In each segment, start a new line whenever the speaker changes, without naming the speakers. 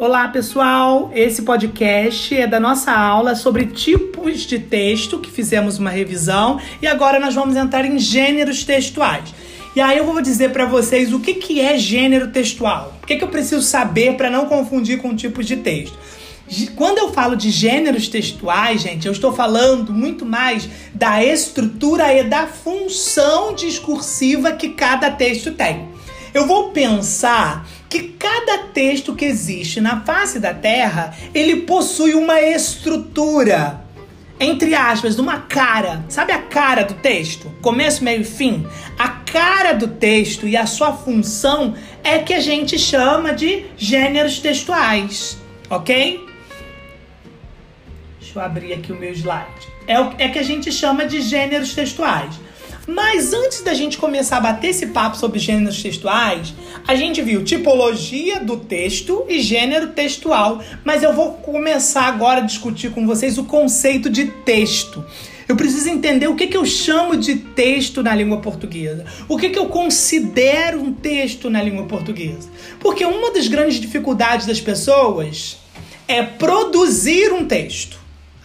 Olá, pessoal! Esse podcast é da nossa aula sobre tipos de texto, que fizemos uma revisão, e agora nós vamos entrar em gêneros textuais. E aí eu vou dizer para vocês o que, que é gênero textual. O que, que eu preciso saber para não confundir com tipos de texto. Quando eu falo de gêneros textuais, gente, eu estou falando muito mais da estrutura e da função discursiva que cada texto tem. Eu vou pensar que cada texto que existe na face da Terra, ele possui uma estrutura, entre aspas, uma cara. Sabe a cara do texto? Começo, meio e fim? A cara do texto e a sua função é que a gente chama de gêneros textuais, ok? Deixa eu abrir aqui o meu slide. É o é que a gente chama de gêneros textuais. Mas antes da gente começar a bater esse papo sobre gêneros textuais, a gente viu tipologia do texto e gênero textual. Mas eu vou começar agora a discutir com vocês o conceito de texto. Eu preciso entender o que, que eu chamo de texto na língua portuguesa. O que, que eu considero um texto na língua portuguesa. Porque uma das grandes dificuldades das pessoas é produzir um texto.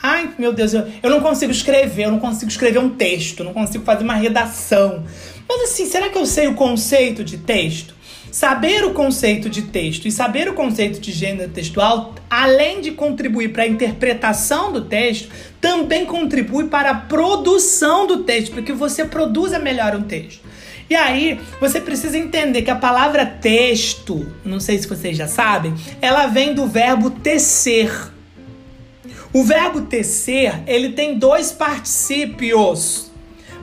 Ai, meu Deus, eu, eu não consigo escrever, eu não consigo escrever um texto, não consigo fazer uma redação. Mas assim, será que eu sei o conceito de texto? Saber o conceito de texto e saber o conceito de gênero textual, além de contribuir para a interpretação do texto, também contribui para a produção do texto, porque você produza melhor um texto. E aí, você precisa entender que a palavra texto, não sei se vocês já sabem, ela vem do verbo tecer. O verbo tecer, ele tem dois particípios.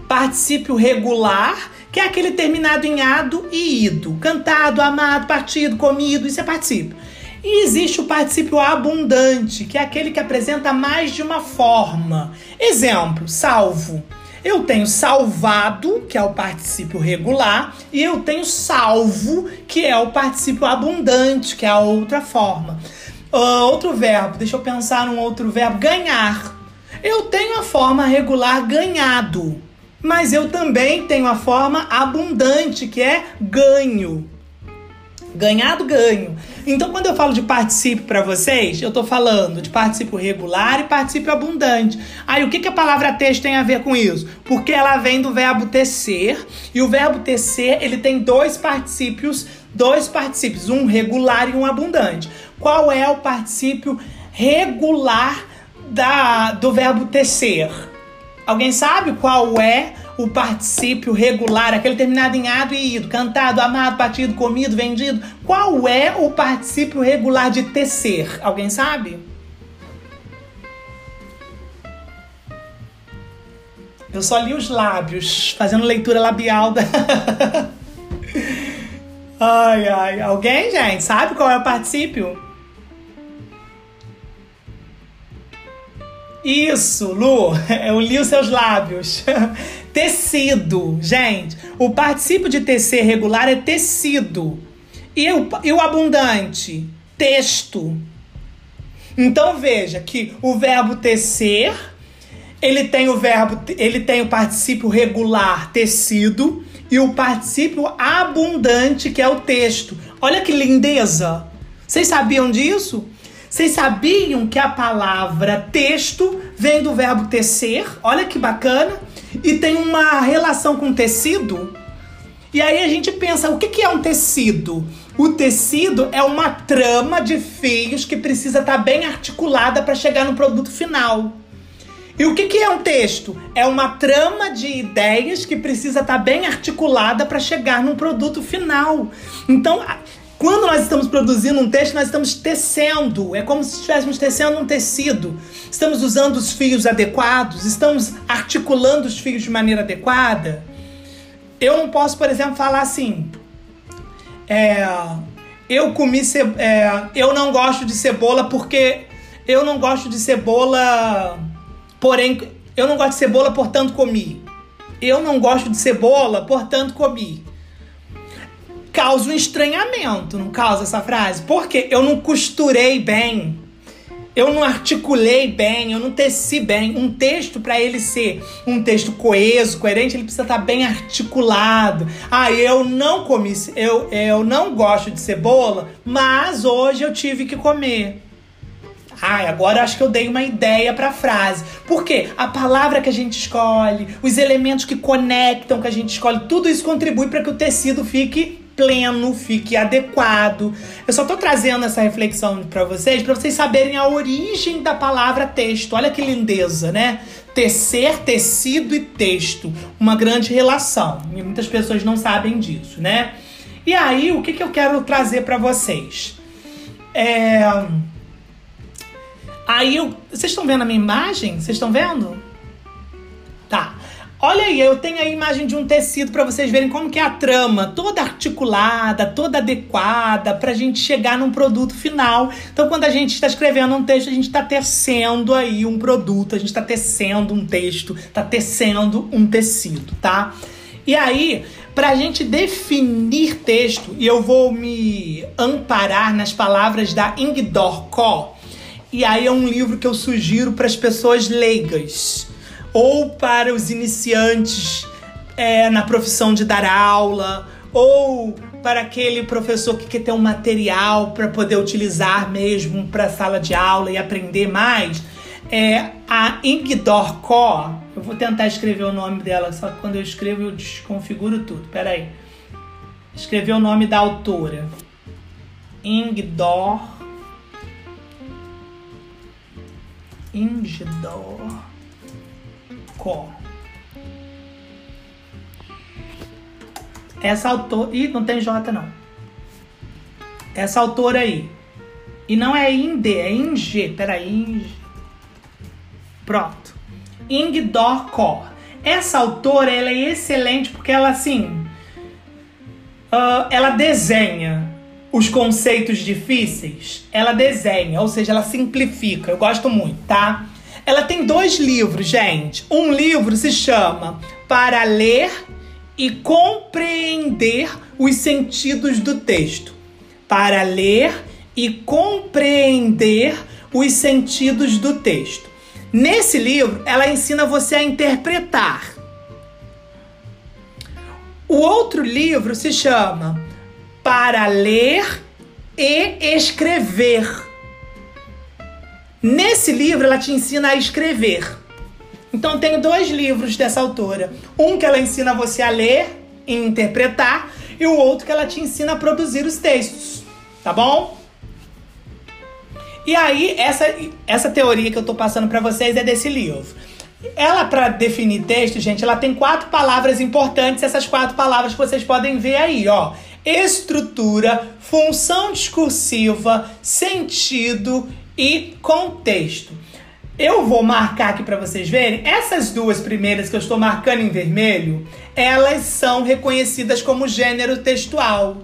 Particípio regular, que é aquele terminado em ado e ido. Cantado, amado, partido, comido, isso é particípio. E existe o particípio abundante, que é aquele que apresenta mais de uma forma. Exemplo, salvo. Eu tenho salvado, que é o particípio regular, e eu tenho salvo, que é o particípio abundante, que é a outra forma. Uh, outro verbo, deixa eu pensar num outro verbo. Ganhar. Eu tenho a forma regular ganhado, mas eu também tenho a forma abundante, que é ganho. Ganhado, ganho. Então, quando eu falo de particípio para vocês, eu estou falando de particípio regular e particípio abundante. Aí, o que, que a palavra texto tem a ver com isso? Porque ela vem do verbo tecer, e o verbo tecer, ele tem dois particípios, dois particípios, um regular e um abundante. Qual é o particípio regular da, do verbo tecer? Alguém sabe qual é o particípio regular, aquele terminado em ado e ido, cantado, amado, batido, comido, vendido? Qual é o particípio regular de tecer? Alguém sabe? Eu só li os lábios, fazendo leitura labial da. ai, ai. Alguém, gente, sabe qual é o particípio? Isso, Lu, eu li os seus lábios. tecido, gente. O particípio de tecer regular é tecido. E o, e o abundante? Texto. Então veja que o verbo tecer, ele tem o verbo, ele tem o particípio regular tecido e o particípio abundante que é o texto. Olha que lindeza. Vocês sabiam disso? Vocês sabiam que a palavra texto vem do verbo tecer? Olha que bacana. E tem uma relação com tecido. E aí a gente pensa, o que é um tecido? O tecido é uma trama de fios que precisa estar tá bem articulada para chegar no produto final. E o que é um texto? É uma trama de ideias que precisa estar tá bem articulada para chegar no produto final. Então, quando nós estamos produzindo um texto, nós estamos tecendo. É como se estivéssemos tecendo um tecido. Estamos usando os fios adequados, estamos articulando os fios de maneira adequada. Eu não posso, por exemplo, falar assim. É, eu comi é, eu não gosto de cebola porque eu não gosto de cebola, porém eu não gosto de cebola, portanto comi. Eu não gosto de cebola, portanto comi causa um estranhamento, não causa essa frase? Porque eu não costurei bem. eu não articulei bem, eu não teci bem. Um texto, para ele ser um texto coeso, coerente, ele precisa estar tá bem articulado. Ah, eu não comi, eu, eu não gosto de cebola, mas hoje eu tive que comer. Ai, agora acho que eu dei uma ideia para a frase. Por quê? A palavra que a gente escolhe, os elementos que conectam que a gente escolhe, tudo isso contribui para que o tecido fique pleno, fique adequado. Eu só tô trazendo essa reflexão para vocês, para vocês saberem a origem da palavra texto. Olha que lindeza, né? Tecer, tecido e texto, uma grande relação. E muitas pessoas não sabem disso, né? E aí, o que, que eu quero trazer para vocês? É Aí eu. Vocês estão vendo a minha imagem? Vocês estão vendo? Olha aí, eu tenho a imagem de um tecido para vocês verem como que é a trama, toda articulada, toda adequada, para a gente chegar num produto final. Então, quando a gente está escrevendo um texto, a gente está tecendo aí um produto, a gente está tecendo um texto, está tecendo um tecido, tá? E aí, para a gente definir texto, e eu vou me amparar nas palavras da Ingdor Ko, e aí é um livro que eu sugiro para as pessoas leigas ou para os iniciantes é, na profissão de dar aula, ou para aquele professor que quer ter um material para poder utilizar mesmo para a sala de aula e aprender mais. É a Ingdor Ko. Eu vou tentar escrever o nome dela, só que quando eu escrevo eu desconfiguro tudo. Peraí. Escrever o nome da autora. Ingdor Ingedor Essa autora. Ih, não tem J não. Essa autora aí. E não é Inde, é Inge. Peraí, Inge. Pronto. Ingdor Kor. Essa autora ela é excelente porque ela assim. Uh, ela desenha os conceitos difíceis, ela desenha, ou seja, ela simplifica. Eu gosto muito, tá? Ela tem dois livros, gente. Um livro se chama Para Ler e Compreender os Sentidos do Texto. Para ler e compreender os sentidos do texto. Nesse livro, ela ensina você a interpretar. O outro livro se chama para ler e escrever. Nesse livro, ela te ensina a escrever. Então, tenho dois livros dessa autora. Um que ela ensina você a ler e interpretar, e o outro que ela te ensina a produzir os textos. Tá bom? E aí, essa, essa teoria que eu tô passando para vocês é desse livro. Ela, para definir texto, gente, ela tem quatro palavras importantes. Essas quatro palavras que vocês podem ver aí, ó estrutura, função discursiva, sentido e contexto. Eu vou marcar aqui para vocês verem, essas duas primeiras que eu estou marcando em vermelho, elas são reconhecidas como gênero textual.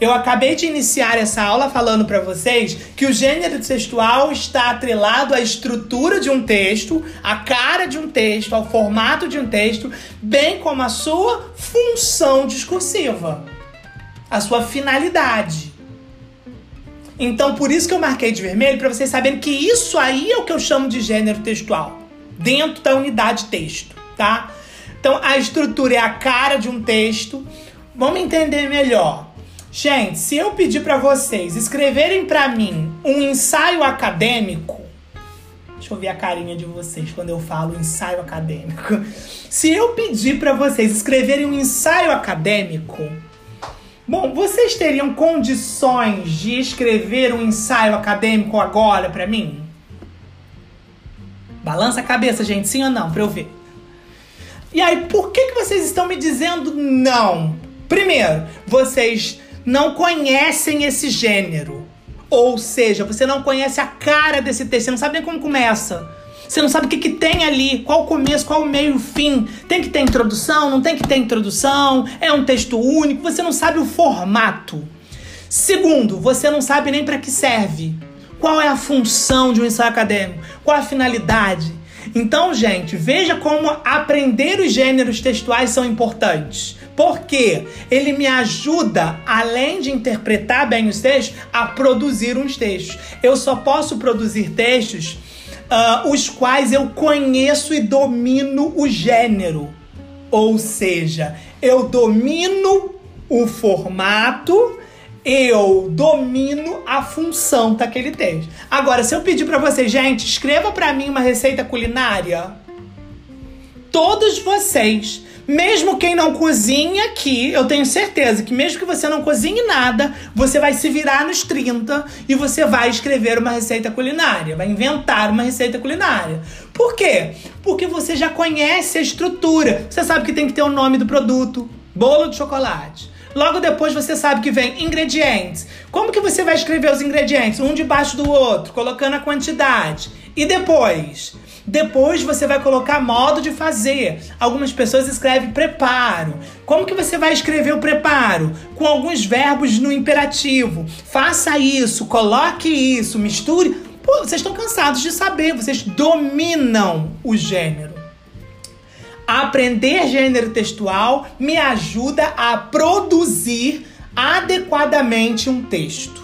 Eu acabei de iniciar essa aula falando para vocês que o gênero textual está atrelado à estrutura de um texto, à cara de um texto, ao formato de um texto, bem como à sua função discursiva a sua finalidade. Então, por isso que eu marquei de vermelho, para vocês saberem que isso aí é o que eu chamo de gênero textual, dentro da unidade texto, tá? Então, a estrutura é a cara de um texto. Vamos entender melhor. Gente, se eu pedir para vocês escreverem para mim um ensaio acadêmico, deixa eu ver a carinha de vocês quando eu falo ensaio acadêmico. Se eu pedir para vocês escreverem um ensaio acadêmico, Bom, vocês teriam condições de escrever um ensaio acadêmico agora para mim? Balança a cabeça, gente, sim ou não, para eu ver. E aí, por que, que vocês estão me dizendo não? Primeiro, vocês não conhecem esse gênero. Ou seja, você não conhece a cara desse texto, você não sabe nem como começa. Você não sabe o que, que tem ali, qual o começo, qual o meio, o fim. Tem que ter introdução, não tem que ter introdução, é um texto único, você não sabe o formato. Segundo, você não sabe nem para que serve. Qual é a função de um ensaio acadêmico? Qual a finalidade? Então, gente, veja como aprender os gêneros textuais são importantes. Porque ele me ajuda, além de interpretar bem os textos, a produzir uns textos. Eu só posso produzir textos uh, os quais eu conheço e domino o gênero. Ou seja, eu domino o formato, eu domino a função daquele texto. Agora, se eu pedir para vocês, gente, escreva para mim uma receita culinária, todos vocês mesmo quem não cozinha aqui, eu tenho certeza que mesmo que você não cozinhe nada, você vai se virar nos 30 e você vai escrever uma receita culinária, vai inventar uma receita culinária. Por quê? Porque você já conhece a estrutura. Você sabe que tem que ter o nome do produto, bolo de chocolate. Logo depois você sabe que vem ingredientes. Como que você vai escrever os ingredientes um debaixo do outro, colocando a quantidade? E depois, depois você vai colocar modo de fazer. Algumas pessoas escrevem preparo. Como que você vai escrever o preparo? Com alguns verbos no imperativo. Faça isso, coloque isso, misture. Pô, vocês estão cansados de saber, vocês dominam o gênero. Aprender gênero textual me ajuda a produzir adequadamente um texto.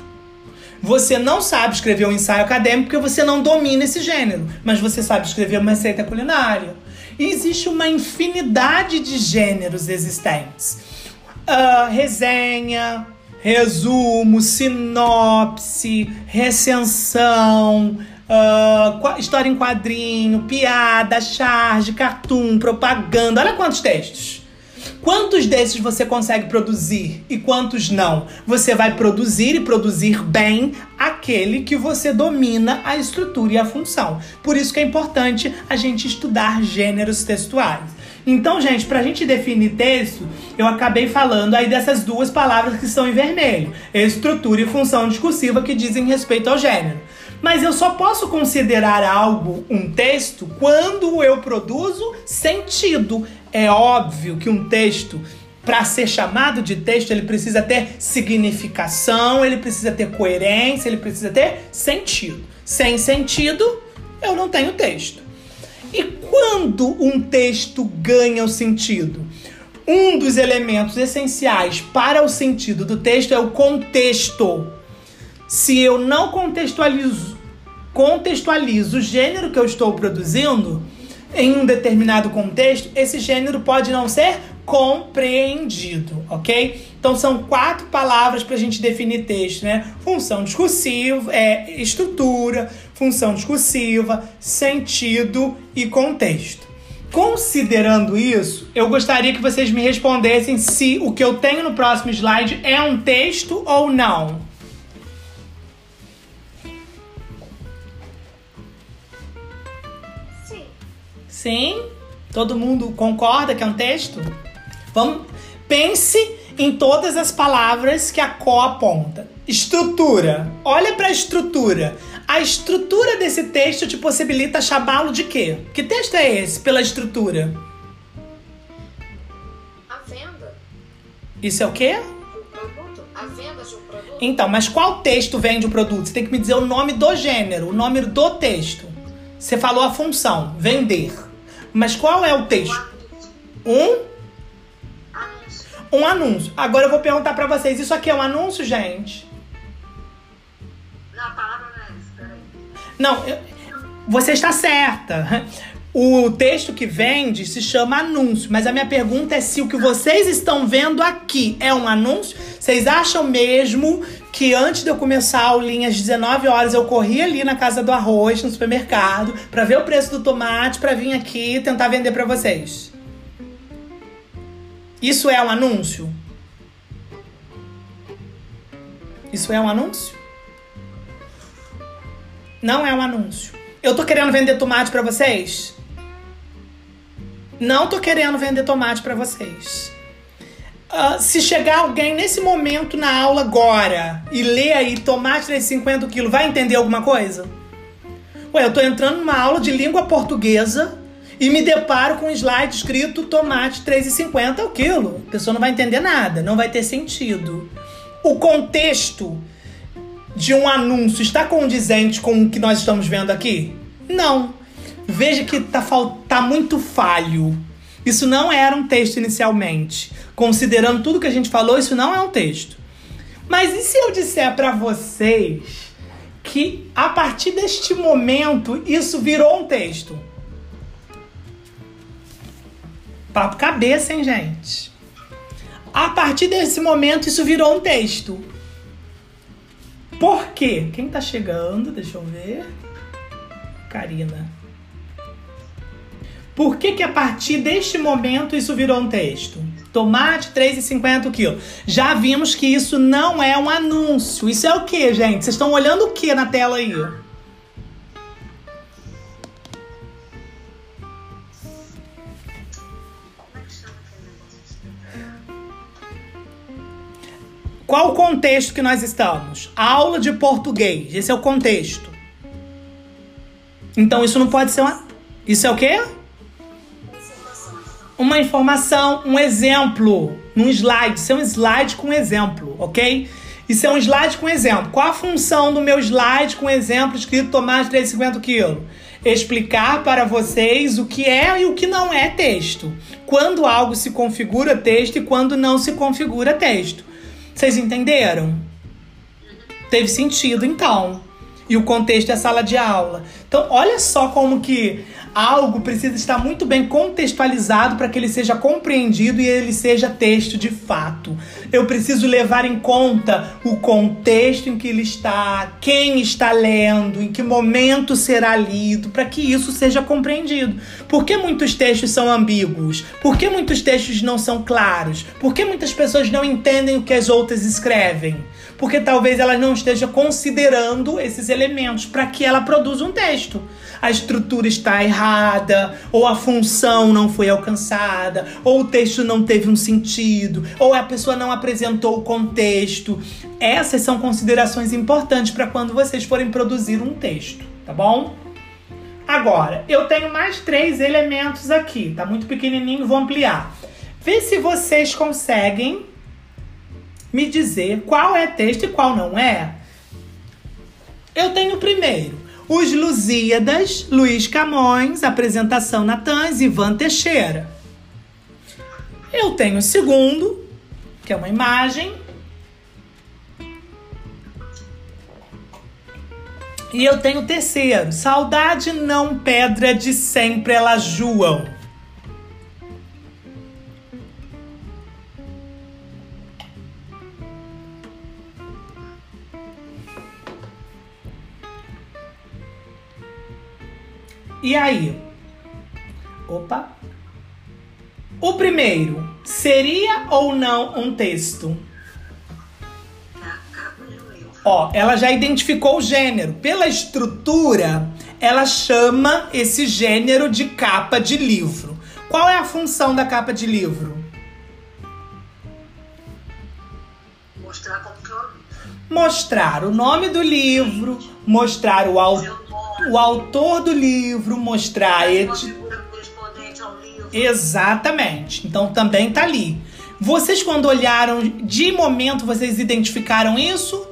Você não sabe escrever um ensaio acadêmico porque você não domina esse gênero, mas você sabe escrever uma receita culinária. E existe uma infinidade de gêneros existentes. Uh, resenha, resumo, sinopse, recensão, uh, história em quadrinho, piada, charge, cartoon, propaganda. Olha quantos textos. Quantos desses você consegue produzir e quantos não? Você vai produzir e produzir bem aquele que você domina a estrutura e a função. Por isso que é importante a gente estudar gêneros textuais. Então, gente, para a gente definir texto, eu acabei falando aí dessas duas palavras que estão em vermelho: estrutura e função discursiva que dizem respeito ao gênero. Mas eu só posso considerar algo um texto quando eu produzo sentido. É óbvio que um texto, para ser chamado de texto, ele precisa ter significação, ele precisa ter coerência, ele precisa ter sentido. Sem sentido, eu não tenho texto. E quando um texto ganha o sentido? Um dos elementos essenciais para o sentido do texto é o contexto. Se eu não contextualizo, contextualizo o gênero que eu estou produzindo, em um determinado contexto, esse gênero pode não ser compreendido, ok? Então são quatro palavras para a gente definir texto, né? Função discursiva, é, estrutura, função discursiva, sentido e contexto. Considerando isso, eu gostaria que vocês me respondessem se o que eu tenho no próximo slide é um texto ou não. Sim? Todo mundo concorda que é um texto? Vamos, pense em todas as palavras que a co aponta. Estrutura. Olha para a estrutura. A estrutura desse texto te possibilita chamá-lo de quê? Que texto é esse pela estrutura?
A venda.
Isso é o quê?
Do produto. A venda de um produto.
Então, mas qual texto vende o produto? Você tem que me dizer o nome do gênero, o nome do texto. Você falou a função, vender. Mas qual é o texto? Um? Um anúncio. Agora eu vou perguntar para vocês, isso aqui é um anúncio, gente?
Não, a palavra não é.
Não, você está certa. O texto que vende se chama anúncio, mas a minha pergunta é se o que vocês estão vendo aqui é um anúncio. Vocês acham mesmo que antes de eu começar a aulinha às 19 horas eu corri ali na casa do arroz, no supermercado, para ver o preço do tomate, para vir aqui tentar vender para vocês? Isso é um anúncio? Isso é um anúncio? Não é um anúncio. Eu tô querendo vender tomate para vocês? Não tô querendo vender tomate para vocês. Uh, se chegar alguém nesse momento na aula agora e ler aí tomate de 50 quilos, vai entender alguma coisa? Ué, eu tô entrando numa aula de língua portuguesa e me deparo com um slide escrito tomate 3,50 o quilo. A pessoa não vai entender nada, não vai ter sentido. O contexto de um anúncio está condizente com o que nós estamos vendo aqui? Não. Veja que tá, tá muito falho. Isso não era um texto inicialmente. Considerando tudo que a gente falou, isso não é um texto. Mas e se eu disser para vocês que a partir deste momento isso virou um texto? Papo cabeça, hein, gente? A partir desse momento isso virou um texto. Por quê? Quem tá chegando? Deixa eu ver. Karina. Por que, que a partir deste momento isso virou um texto? Tomate 3,50 o quilo. Já vimos que isso não é um anúncio. Isso é o que, gente? Vocês estão olhando o que na tela aí? Qual o contexto que nós estamos? Aula de português. Esse é o contexto. Então isso não pode ser uma. Isso é o quê? Uma informação, um exemplo, num slide. Isso é um slide com exemplo, ok? Isso é um slide com exemplo. Qual a função do meu slide com exemplo escrito tomate 3,50 kg? Explicar para vocês o que é e o que não é texto. Quando algo se configura texto e quando não se configura texto. Vocês entenderam? Teve sentido então. E o contexto é sala de aula. Então, olha só como que algo precisa estar muito bem contextualizado para que ele seja compreendido e ele seja texto de fato. Eu preciso levar em conta o contexto em que ele está, quem está lendo, em que momento será lido, para que isso seja compreendido. Por que muitos textos são ambíguos? Por que muitos textos não são claros? Por que muitas pessoas não entendem o que as outras escrevem? porque talvez ela não esteja considerando esses elementos para que ela produza um texto. A estrutura está errada, ou a função não foi alcançada, ou o texto não teve um sentido, ou a pessoa não apresentou o contexto. Essas são considerações importantes para quando vocês forem produzir um texto, tá bom? Agora, eu tenho mais três elementos aqui, tá muito pequenininho, vou ampliar. Vê se vocês conseguem me dizer qual é texto e qual não é. Eu tenho primeiro os Lusíadas, Luiz Camões, apresentação Natãs, Ivan Teixeira. Eu tenho o segundo, que é uma imagem. E eu tenho o terceiro, Saudade não pedra de sempre elas juam. E aí? Opa. O primeiro, seria ou não um texto? Ó, ela já identificou o gênero. Pela estrutura, ela chama esse gênero de capa de livro. Qual é a função da capa de livro?
Mostrar como que eu...
Mostrar o nome do livro, mostrar o autor o autor do livro, mostrar
ao livro.
Exatamente. Então também tá ali. Vocês quando olharam de momento, vocês identificaram isso?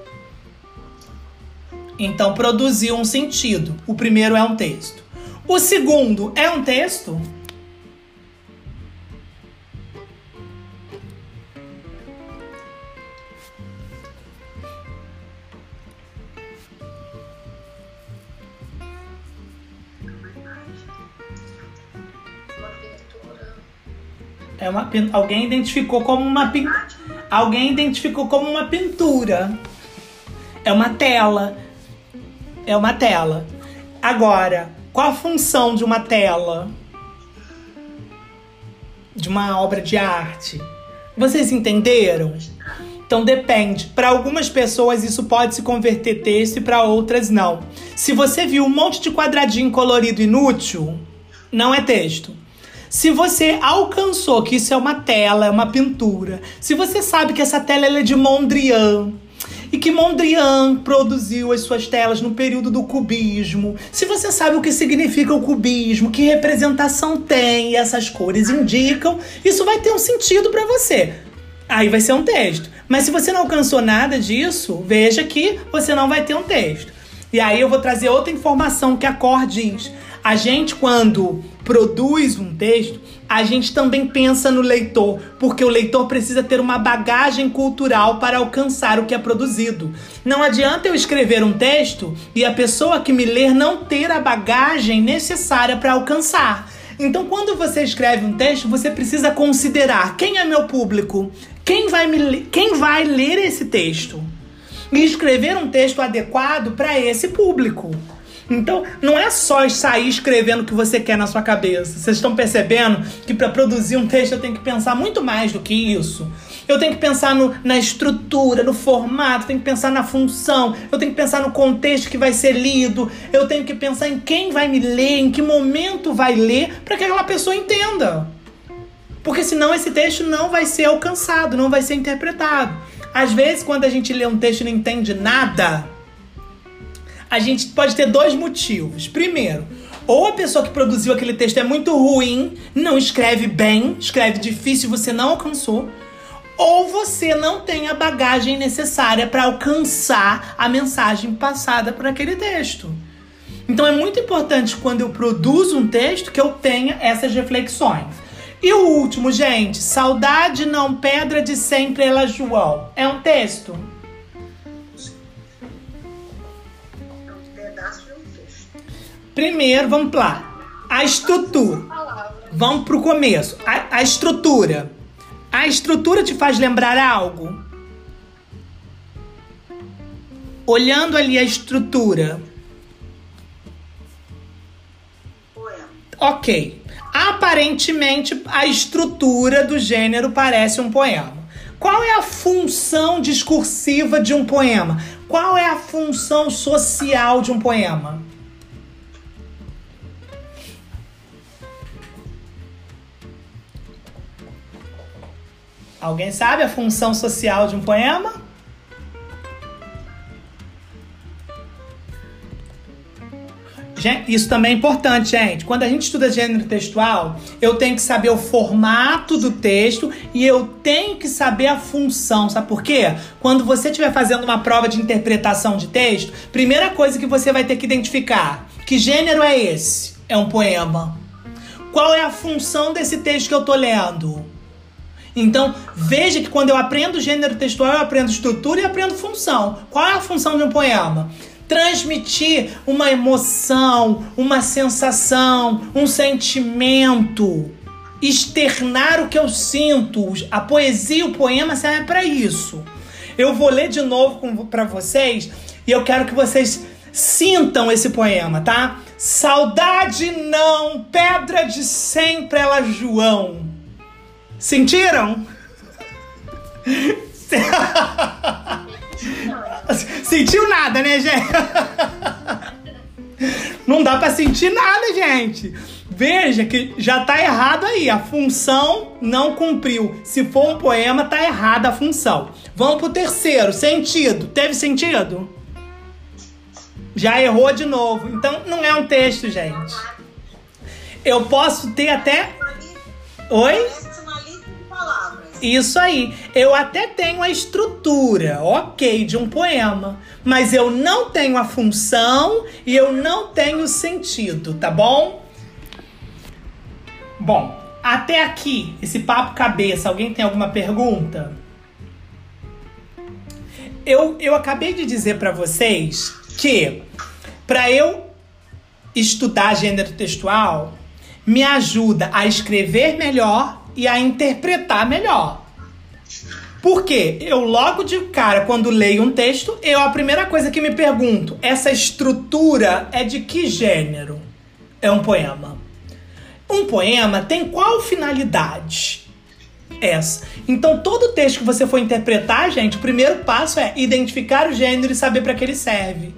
Então produziu um sentido. O primeiro é um texto. O segundo é um texto? É uma alguém identificou como uma pin- alguém identificou como uma pintura. É uma tela. É uma tela. Agora, qual a função de uma tela? De uma obra de arte? Vocês entenderam? Então depende. Para algumas pessoas isso pode se converter texto e para outras não. Se você viu um monte de quadradinho colorido inútil, não é texto. Se você alcançou que isso é uma tela, é uma pintura, se você sabe que essa tela ela é de Mondrian e que Mondrian produziu as suas telas no período do cubismo, se você sabe o que significa o cubismo, que representação tem essas cores indicam, isso vai ter um sentido para você. Aí vai ser um texto. Mas se você não alcançou nada disso, veja que você não vai ter um texto. E aí eu vou trazer outra informação que a Cor diz. A gente, quando produz um texto, a gente também pensa no leitor, porque o leitor precisa ter uma bagagem cultural para alcançar o que é produzido. Não adianta eu escrever um texto e a pessoa que me ler não ter a bagagem necessária para alcançar. Então, quando você escreve um texto, você precisa considerar quem é meu público, quem vai, me, quem vai ler esse texto e escrever um texto adequado para esse público. Então, não é só sair escrevendo o que você quer na sua cabeça. Vocês estão percebendo que para produzir um texto eu tenho que pensar muito mais do que isso. Eu tenho que pensar no, na estrutura, no formato, tenho que pensar na função, eu tenho que pensar no contexto que vai ser lido, eu tenho que pensar em quem vai me ler, em que momento vai ler, para que aquela pessoa entenda. Porque senão esse texto não vai ser alcançado, não vai ser interpretado. Às vezes, quando a gente lê um texto e não entende nada, a gente pode ter dois motivos. Primeiro, ou a pessoa que produziu aquele texto é muito ruim, não escreve bem, escreve difícil, você não alcançou, ou você não tem a bagagem necessária para alcançar a mensagem passada por aquele texto. Então é muito importante quando eu produzo um texto que eu tenha essas reflexões. E o último, gente, saudade não pedra de sempre ela João. É um texto? Primeiro, vamos lá. A estrutura. Vamos pro começo. A, a estrutura. A estrutura te faz lembrar algo? Olhando ali a estrutura. Ok. Aparentemente, a estrutura do gênero parece um poema. Qual é a função discursiva de um poema? Qual é a função social de um poema? Alguém sabe a função social de um poema? Isso também é importante, gente. Quando a gente estuda gênero textual, eu tenho que saber o formato do texto e eu tenho que saber a função. Sabe por quê? Quando você estiver fazendo uma prova de interpretação de texto, primeira coisa que você vai ter que identificar: que gênero é esse? É um poema. Qual é a função desse texto que eu tô lendo? Então, veja que quando eu aprendo gênero textual, eu aprendo estrutura e aprendo função. Qual é a função de um poema? Transmitir uma emoção, uma sensação, um sentimento, externar o que eu sinto. A poesia, o poema serve para isso. Eu vou ler de novo para vocês e eu quero que vocês sintam esse poema, tá? Saudade não, pedra de sempre ela João. Sentiram? Sentiu nada, né, gente? Não dá para sentir nada, gente. Veja que já tá errado aí. A função não cumpriu. Se for um poema, tá errada a função. Vamos pro terceiro. Sentido. Teve sentido? Já errou de novo. Então não é um texto, gente. Eu posso ter até. Oi? Isso aí. Eu até tenho a estrutura, ok, de um poema, mas eu não tenho a função e eu não tenho o sentido, tá bom? Bom, até aqui, esse papo cabeça, alguém tem alguma pergunta? Eu, eu acabei de dizer para vocês que para eu estudar gênero textual me ajuda a escrever melhor e a interpretar melhor. Porque eu logo de cara, quando leio um texto, eu a primeira coisa que me pergunto, essa estrutura é de que gênero? É um poema. Um poema tem qual finalidade? Essa. Então, todo texto que você for interpretar, gente, o primeiro passo é identificar o gênero e saber para que ele serve.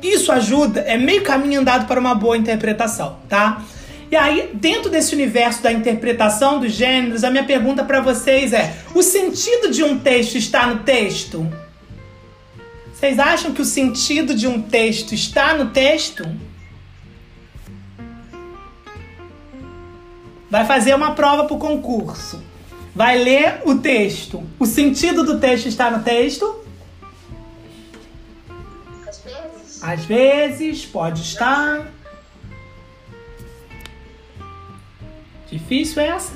Isso ajuda, é meio caminho andado para uma boa interpretação, tá? E aí, dentro desse universo da interpretação dos gêneros, a minha pergunta para vocês é: o sentido de um texto está no texto? Vocês acham que o sentido de um texto está no texto? Vai fazer uma prova para o concurso. Vai ler o texto. O sentido do texto está no texto?
Às vezes.
Às vezes, pode estar. Difícil essa?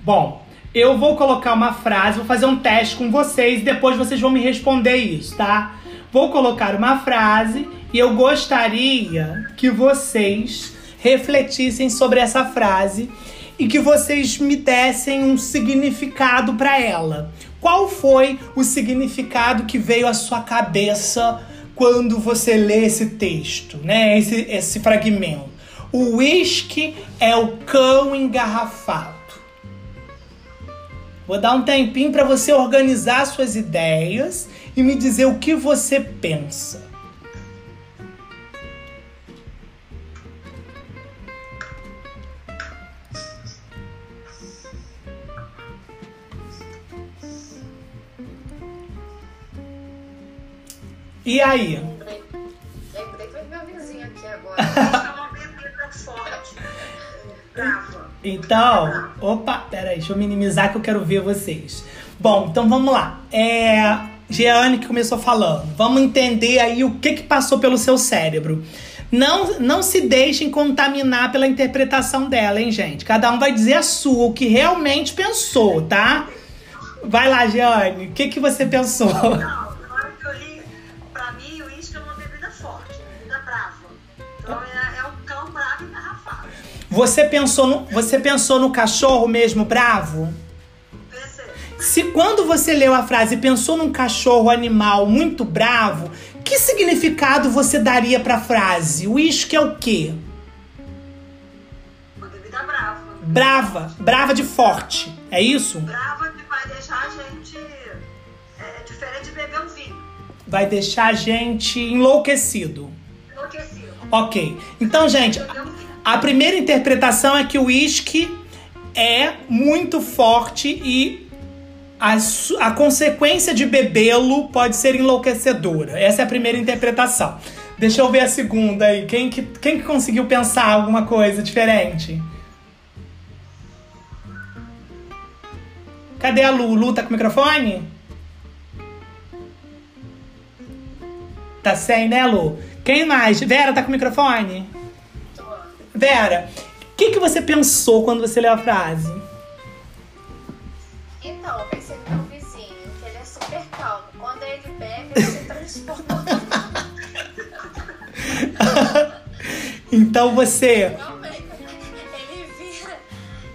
Bom, eu vou colocar uma frase, vou fazer um teste com vocês e depois vocês vão me responder isso, tá? Vou colocar uma frase e eu gostaria que vocês refletissem sobre essa frase e que vocês me dessem um significado para ela. Qual foi o significado que veio à sua cabeça quando você lê esse texto, né? Esse, esse fragmento. O uísque é o cão engarrafado. Vou dar um tempinho para você organizar suas ideias e me dizer o que você pensa. E aí? Então, opa, peraí, deixa eu minimizar que eu quero ver vocês. Bom, então vamos lá. É, Jeane que começou falando. Vamos entender aí o que que passou pelo seu cérebro. Não, não se deixem contaminar pela interpretação dela, hein, gente? Cada um vai dizer a sua, o que realmente pensou, tá? Vai lá, Jeane, o que que você pensou? Você pensou no, você pensou no cachorro mesmo bravo?
Pensei,
Se quando você leu a frase pensou num cachorro animal muito bravo, que significado você daria pra frase? O uísque é o quê?
uma bebida brava.
Brava, brava de forte. É isso?
Brava que vai deixar a gente é, diferente de beber um vinho.
Vai deixar a gente enlouquecido.
Enlouquecido.
Ok. Então, gente. A primeira interpretação é que o uísque é muito forte e a, a consequência de bebê-lo pode ser enlouquecedora. Essa é a primeira interpretação. Deixa eu ver a segunda aí. Quem que, quem que conseguiu pensar alguma coisa diferente? Cadê a Lu? Lu tá com o microfone? Tá sem, né, Lu? Quem mais? Vera tá com o microfone? Vera, o que, que você pensou quando você leu a frase?
Então, eu pensei no meu vizinho, que ele é super calmo. Quando ele bebe, ele se transforma.
Então você.
Realmente, ele vira.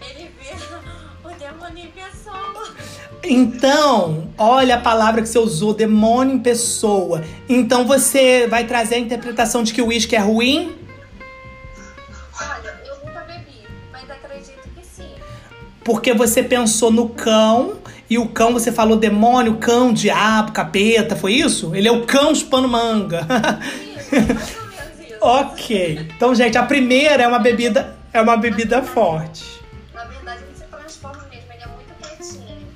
Ele vira o demônio em pessoa.
Então, olha a palavra que você usou, demônio em pessoa. Então você vai trazer a interpretação de que o uísque é ruim? Porque você pensou no cão e o cão você falou demônio, cão, diabo, capeta, foi isso? Ele é o cão chupando manga. Ok. Então, gente, a primeira é uma bebida, é uma bebida forte.
Na verdade, transforma mesmo, ele é muito quietinho.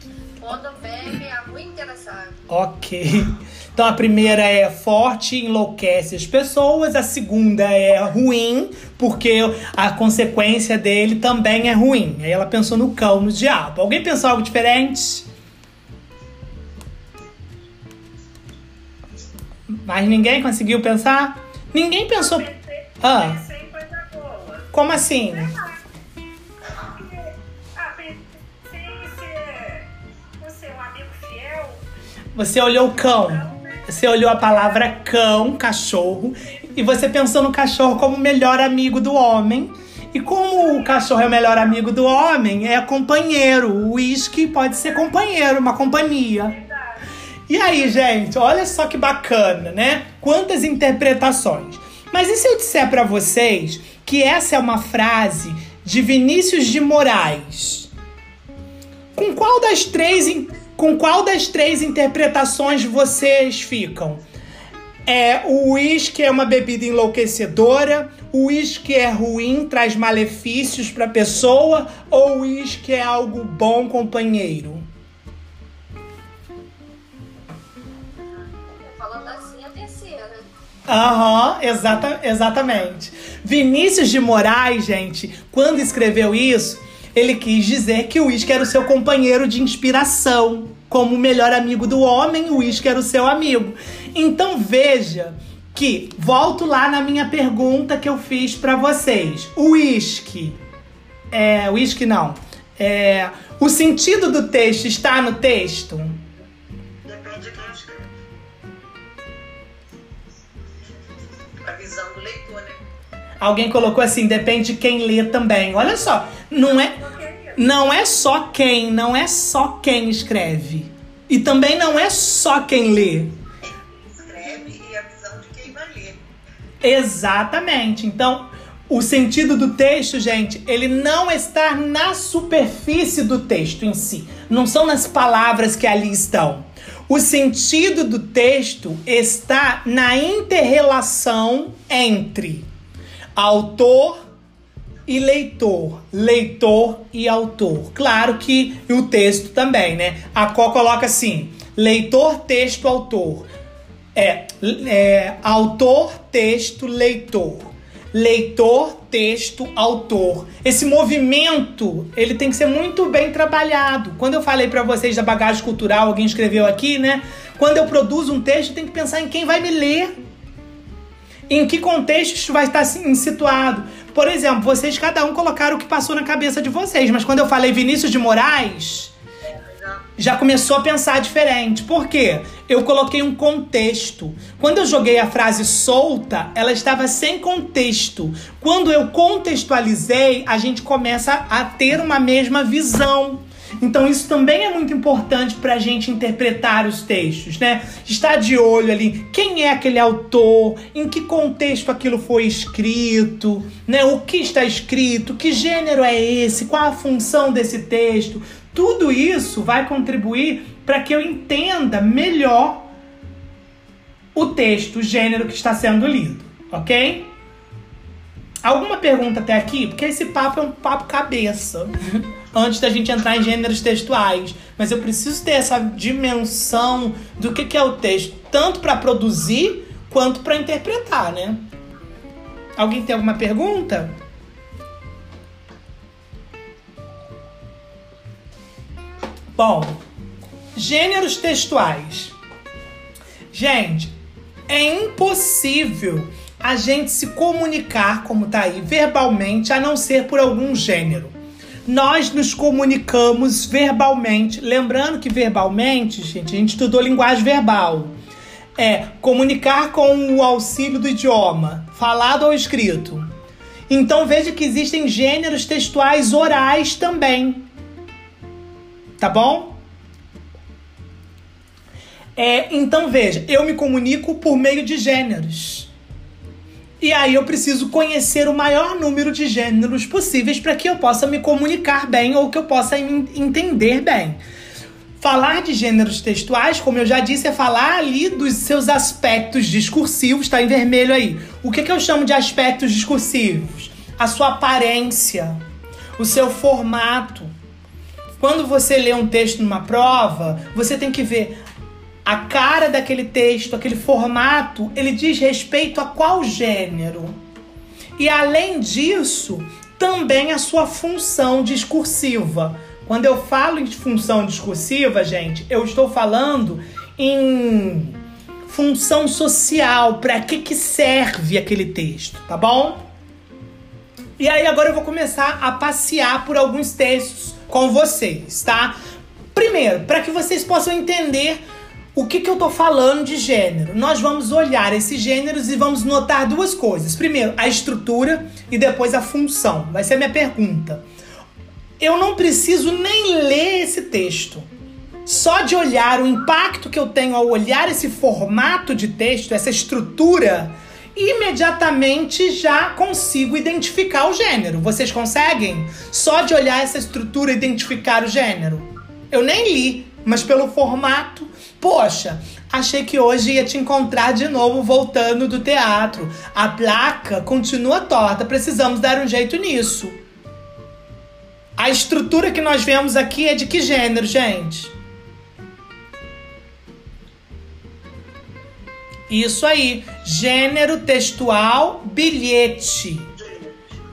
Quando bebe, é muito engraçado.
Ok. Então a primeira é forte, enlouquece as pessoas. A segunda é ruim, porque a consequência dele também é ruim. Aí ela pensou no cão, no diabo. Alguém pensou algo diferente? Mas ninguém conseguiu pensar? Ninguém pensou.
Pensei,
Ah.
pensei em coisa boa.
Como assim?
Ah, pensei em você, um amigo fiel.
Você olhou o cão. Você olhou a palavra cão, cachorro, e você pensou no cachorro como o melhor amigo do homem. E como o cachorro é o melhor amigo do homem, é companheiro. O uísque pode ser companheiro, uma companhia. E aí, gente, olha só que bacana, né? Quantas interpretações. Mas e se eu disser pra vocês que essa é uma frase de Vinícius de Moraes? Com qual das três, com qual das três interpretações vocês ficam? É, o uísque é uma bebida enlouquecedora, o uísque é ruim, traz malefícios para a pessoa, ou o uísque é algo bom, companheiro?
Falando assim, a terceira.
Aham, exata, exatamente. Vinícius de Moraes, gente, quando escreveu isso, ele quis dizer que o uísque era o seu companheiro de inspiração. Como o melhor amigo do homem, o uísque era o seu amigo. Então veja que, volto lá na minha pergunta que eu fiz pra vocês. O uísque É, whisky não. É, o sentido do texto está no texto?
Depende de quem escreve.
A visão do leitor, né?
Alguém colocou assim, depende de quem lê também. Olha só, não é, não é só quem, não é só quem escreve. E também não é só quem lê.
Escreve e a visão de quem vai ler.
Exatamente. Então, o sentido do texto, gente, ele não está na superfície do texto em si. Não são nas palavras que ali estão. O sentido do texto está na interrelação entre autor e leitor, leitor e autor. Claro que o texto também, né? A Có coloca assim: leitor, texto, autor. É, é autor, texto, leitor. Leitor, texto, autor. Esse movimento, ele tem que ser muito bem trabalhado. Quando eu falei para vocês da bagagem cultural, alguém escreveu aqui, né? Quando eu produzo um texto, tem que pensar em quem vai me ler. Em que contexto isso vai estar assim, situado. Por exemplo, vocês cada um colocaram o que passou na cabeça de vocês, mas quando eu falei Vinícius de Moraes, já começou a pensar diferente. Por quê? Eu coloquei um contexto. Quando eu joguei a frase solta, ela estava sem contexto. Quando eu contextualizei, a gente começa a ter uma mesma visão. Então isso também é muito importante para a gente interpretar os textos, né? Estar de olho ali, quem é aquele autor, em que contexto aquilo foi escrito, né? O que está escrito, que gênero é esse, qual a função desse texto. Tudo isso vai contribuir para que eu entenda melhor o texto, o gênero que está sendo lido, ok? Alguma pergunta até aqui? Porque esse papo é um papo cabeça. Antes da gente entrar em gêneros textuais. Mas eu preciso ter essa dimensão do que, que é o texto, tanto para produzir quanto para interpretar, né? Alguém tem alguma pergunta? Bom, gêneros textuais. Gente, é impossível a gente se comunicar, como tá aí, verbalmente, a não ser por algum gênero. Nós nos comunicamos verbalmente. Lembrando que verbalmente, gente, a gente estudou linguagem verbal. É comunicar com o auxílio do idioma, falado ou escrito. Então veja que existem gêneros textuais orais também. Tá bom? É, então veja, eu me comunico por meio de gêneros. E aí eu preciso conhecer o maior número de gêneros possíveis para que eu possa me comunicar bem ou que eu possa entender bem. Falar de gêneros textuais, como eu já disse, é falar ali dos seus aspectos discursivos, está em vermelho aí. O que, que eu chamo de aspectos discursivos? A sua aparência, o seu formato. Quando você lê um texto numa prova, você tem que ver a cara daquele texto, aquele formato, ele diz respeito a qual gênero. E além disso, também a sua função discursiva. Quando eu falo em função discursiva, gente, eu estou falando em função social, para que que serve aquele texto, tá bom? E aí agora eu vou começar a passear por alguns textos com vocês, tá? Primeiro, para que vocês possam entender o que, que eu tô falando de gênero? Nós vamos olhar esses gêneros e vamos notar duas coisas. Primeiro, a estrutura e depois a função. Vai ser a minha pergunta. Eu não preciso nem ler esse texto. Só de olhar o impacto que eu tenho ao olhar esse formato de texto, essa estrutura, imediatamente já consigo identificar o gênero. Vocês conseguem? Só de olhar essa estrutura identificar o gênero? Eu nem li, mas pelo formato Poxa, achei que hoje ia te encontrar de novo voltando do teatro. A placa continua torta, precisamos dar um jeito nisso. A estrutura que nós vemos aqui é de que gênero, gente? Isso aí, gênero textual bilhete.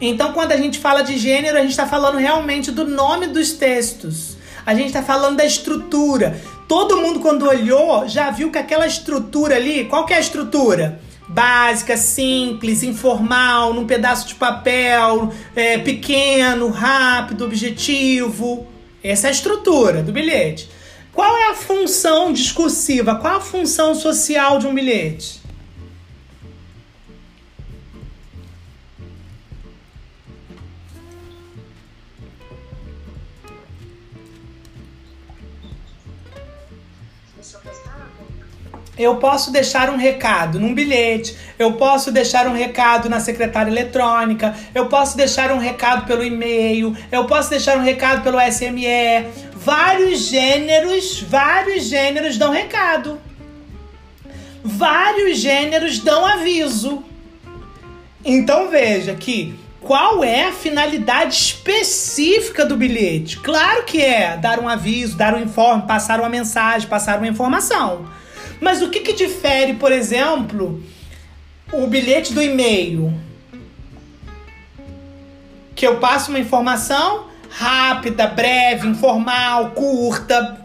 Então, quando a gente fala de gênero, a gente está falando realmente do nome dos textos. A gente está falando da estrutura. Todo mundo, quando olhou, já viu que aquela estrutura ali, qual que é a estrutura? básica, simples, informal, num pedaço de papel, é, pequeno, rápido, objetivo. Essa é a estrutura do bilhete. Qual é a função discursiva? Qual a função social de um bilhete?
Eu
posso deixar um recado num bilhete, eu posso deixar um recado na secretária eletrônica, eu posso deixar um recado pelo e-mail, eu posso deixar um recado pelo SME. Vários gêneros, vários gêneros dão recado. Vários gêneros dão aviso. Então veja que qual é a finalidade específica do bilhete? Claro que é dar um aviso, dar um informe, passar uma mensagem, passar uma informação. Mas o que, que difere, por exemplo, o bilhete do e-mail? Que eu passo uma informação rápida, breve, informal, curta.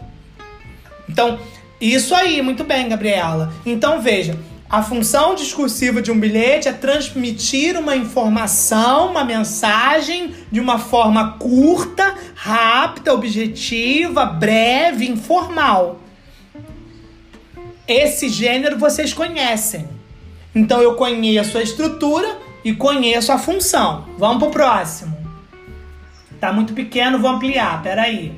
Então, isso aí, muito bem, Gabriela. Então, veja, a função discursiva de um bilhete é transmitir uma informação, uma mensagem de uma forma curta, rápida, objetiva, breve, informal. Esse gênero vocês conhecem. Então eu conheço a estrutura e conheço a função. Vamos pro próximo. Tá muito pequeno, vou ampliar. Peraí.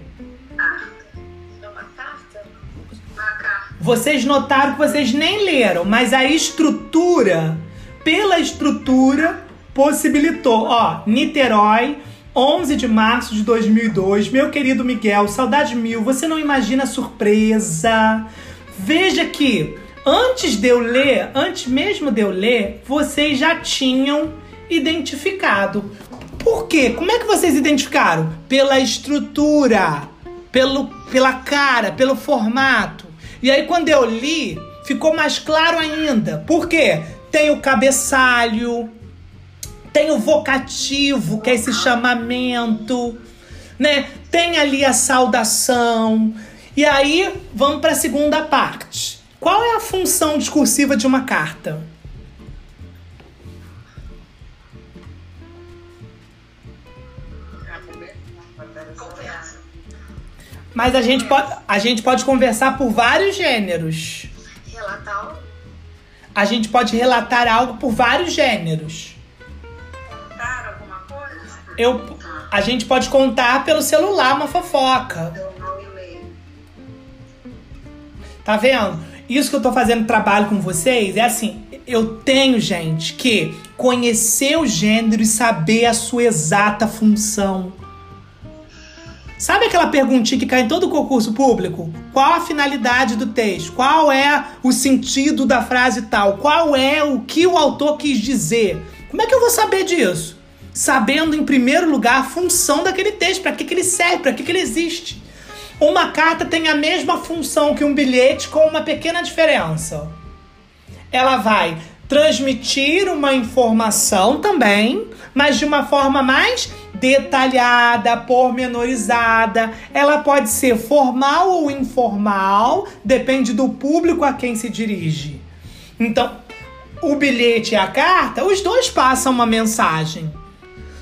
Vocês notaram que vocês nem leram, mas a estrutura, pela estrutura, possibilitou. Ó, Niterói, 11 de março de 2002. Meu querido Miguel, saudade mil. Você não imagina a surpresa. Veja que antes de eu ler, antes mesmo de eu ler, vocês já tinham identificado. Por quê? Como é que vocês identificaram? Pela estrutura, pelo, pela cara, pelo formato. E aí quando eu li, ficou mais claro ainda. Por quê? Tem o cabeçalho, tem o vocativo, que é esse chamamento, né? Tem ali a saudação. E aí, vamos para a segunda parte. Qual é a função discursiva de uma carta?
Conversa.
Mas a gente pode, a gente pode conversar por vários gêneros.
Relatar
A gente pode relatar algo por vários gêneros.
Contar alguma coisa?
Eu, a gente pode contar pelo celular uma fofoca. Tá vendo? Isso que eu tô fazendo trabalho com vocês é assim, eu tenho, gente, que conhecer o gênero e saber a sua exata função. Sabe aquela perguntinha que cai em todo concurso público? Qual a finalidade do texto? Qual é o sentido da frase tal? Qual é o que o autor quis dizer? Como é que eu vou saber disso? Sabendo, em primeiro lugar, a função daquele texto, para que, que ele serve, para que, que ele existe. Uma carta tem a mesma função que um bilhete, com uma pequena diferença. Ela vai transmitir uma informação também, mas de uma forma mais detalhada, pormenorizada. Ela pode ser formal ou informal, depende do público a quem se dirige. Então, o bilhete e a carta, os dois passam uma mensagem.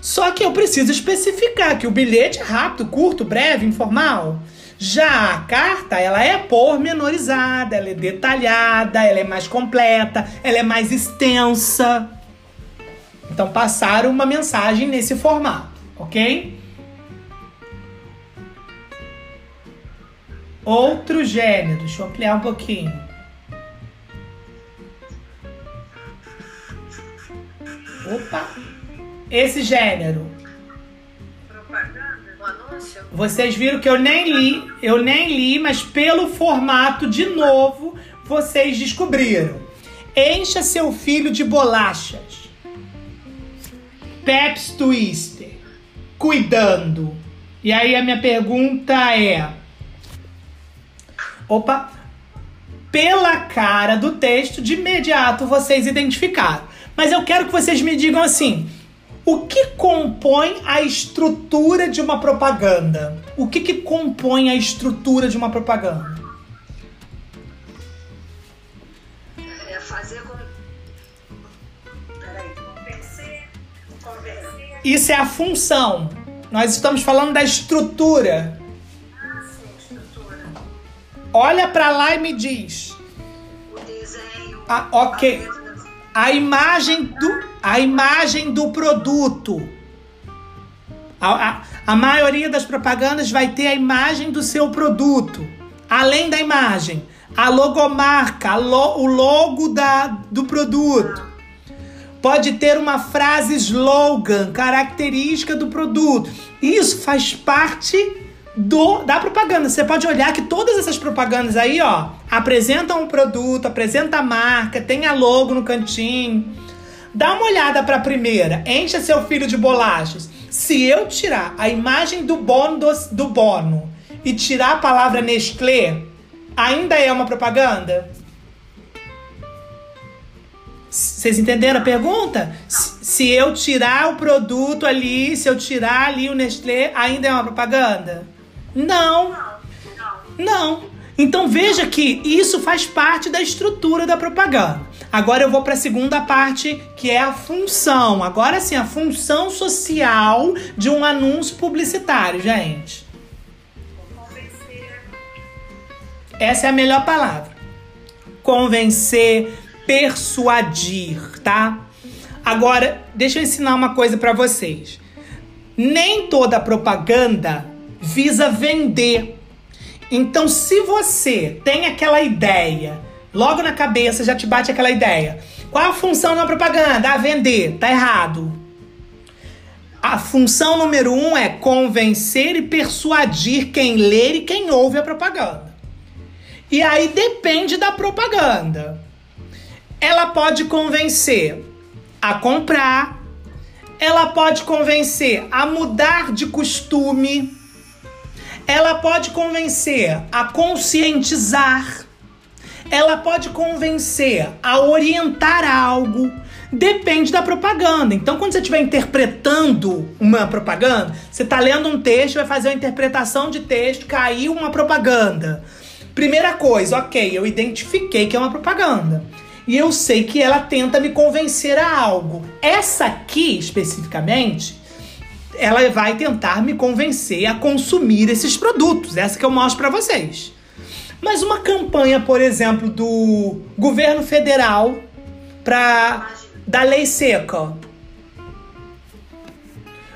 Só que eu preciso especificar que o bilhete é rápido, curto, breve, informal. Já a carta, ela é pormenorizada, ela é detalhada, ela é mais completa, ela é mais extensa. Então passaram uma mensagem nesse formato, ok? Outro gênero, deixa eu ampliar um pouquinho. Opa! Esse gênero.
Anúncio?
Vocês viram que eu nem li, eu nem li, mas pelo formato de novo vocês descobriram. Encha seu filho de bolachas. Peps Twister. Cuidando. E aí a minha pergunta é: Opa, pela cara do texto, de imediato vocês identificaram. Mas eu quero que vocês me digam assim: o que compõe a estrutura de uma propaganda? O que, que compõe a estrutura de uma propaganda?
É fazer
Isso é a função. Nós estamos falando da estrutura.
Ah, sim, estrutura.
Olha para lá e me diz.
O desenho.
Ah, ok
a
imagem do, a imagem do produto. A, a, a maioria das propagandas vai ter a imagem do seu produto. Além da imagem, a logomarca, a lo- o logo da, do produto. Pode ter uma frase slogan, característica do produto. Isso faz parte do, da propaganda. Você pode olhar que todas essas propagandas aí, ó, apresentam o produto, apresentam a marca, tem a logo no cantinho. Dá uma olhada para a primeira. Encha seu filho de bolachas. Se eu tirar a imagem do bono do, do bono e tirar a palavra Nestlé, ainda é uma propaganda? Vocês entenderam a pergunta? Se eu tirar o produto ali, se eu tirar ali o Nestlé, ainda é uma propaganda? Não.
Não.
Então veja que isso faz parte da estrutura da propaganda. Agora eu vou para a segunda parte, que é a função. Agora sim, a função social de um anúncio publicitário, gente. Essa é a melhor palavra. Convencer, persuadir, tá? Agora, deixa eu ensinar uma coisa para vocês. Nem toda propaganda visa vender. Então, se você tem aquela ideia, logo na cabeça já te bate aquela ideia. Qual a função da propaganda? Ah, vender. Tá errado. A função número um é convencer e persuadir quem lê e quem ouve a propaganda. E aí depende da propaganda. Ela pode convencer a comprar, ela pode convencer a mudar de costume, ela pode convencer a conscientizar, ela pode convencer a orientar algo. Depende da propaganda. Então, quando você estiver interpretando uma propaganda, você está lendo um texto, vai fazer uma interpretação de texto, caiu uma propaganda. Primeira coisa, ok, eu identifiquei que é uma propaganda. E eu sei que ela tenta me convencer a algo. Essa aqui, especificamente, ela vai tentar me convencer a consumir esses produtos. Essa que eu mostro para vocês. Mas uma campanha, por exemplo, do governo federal para da lei seca.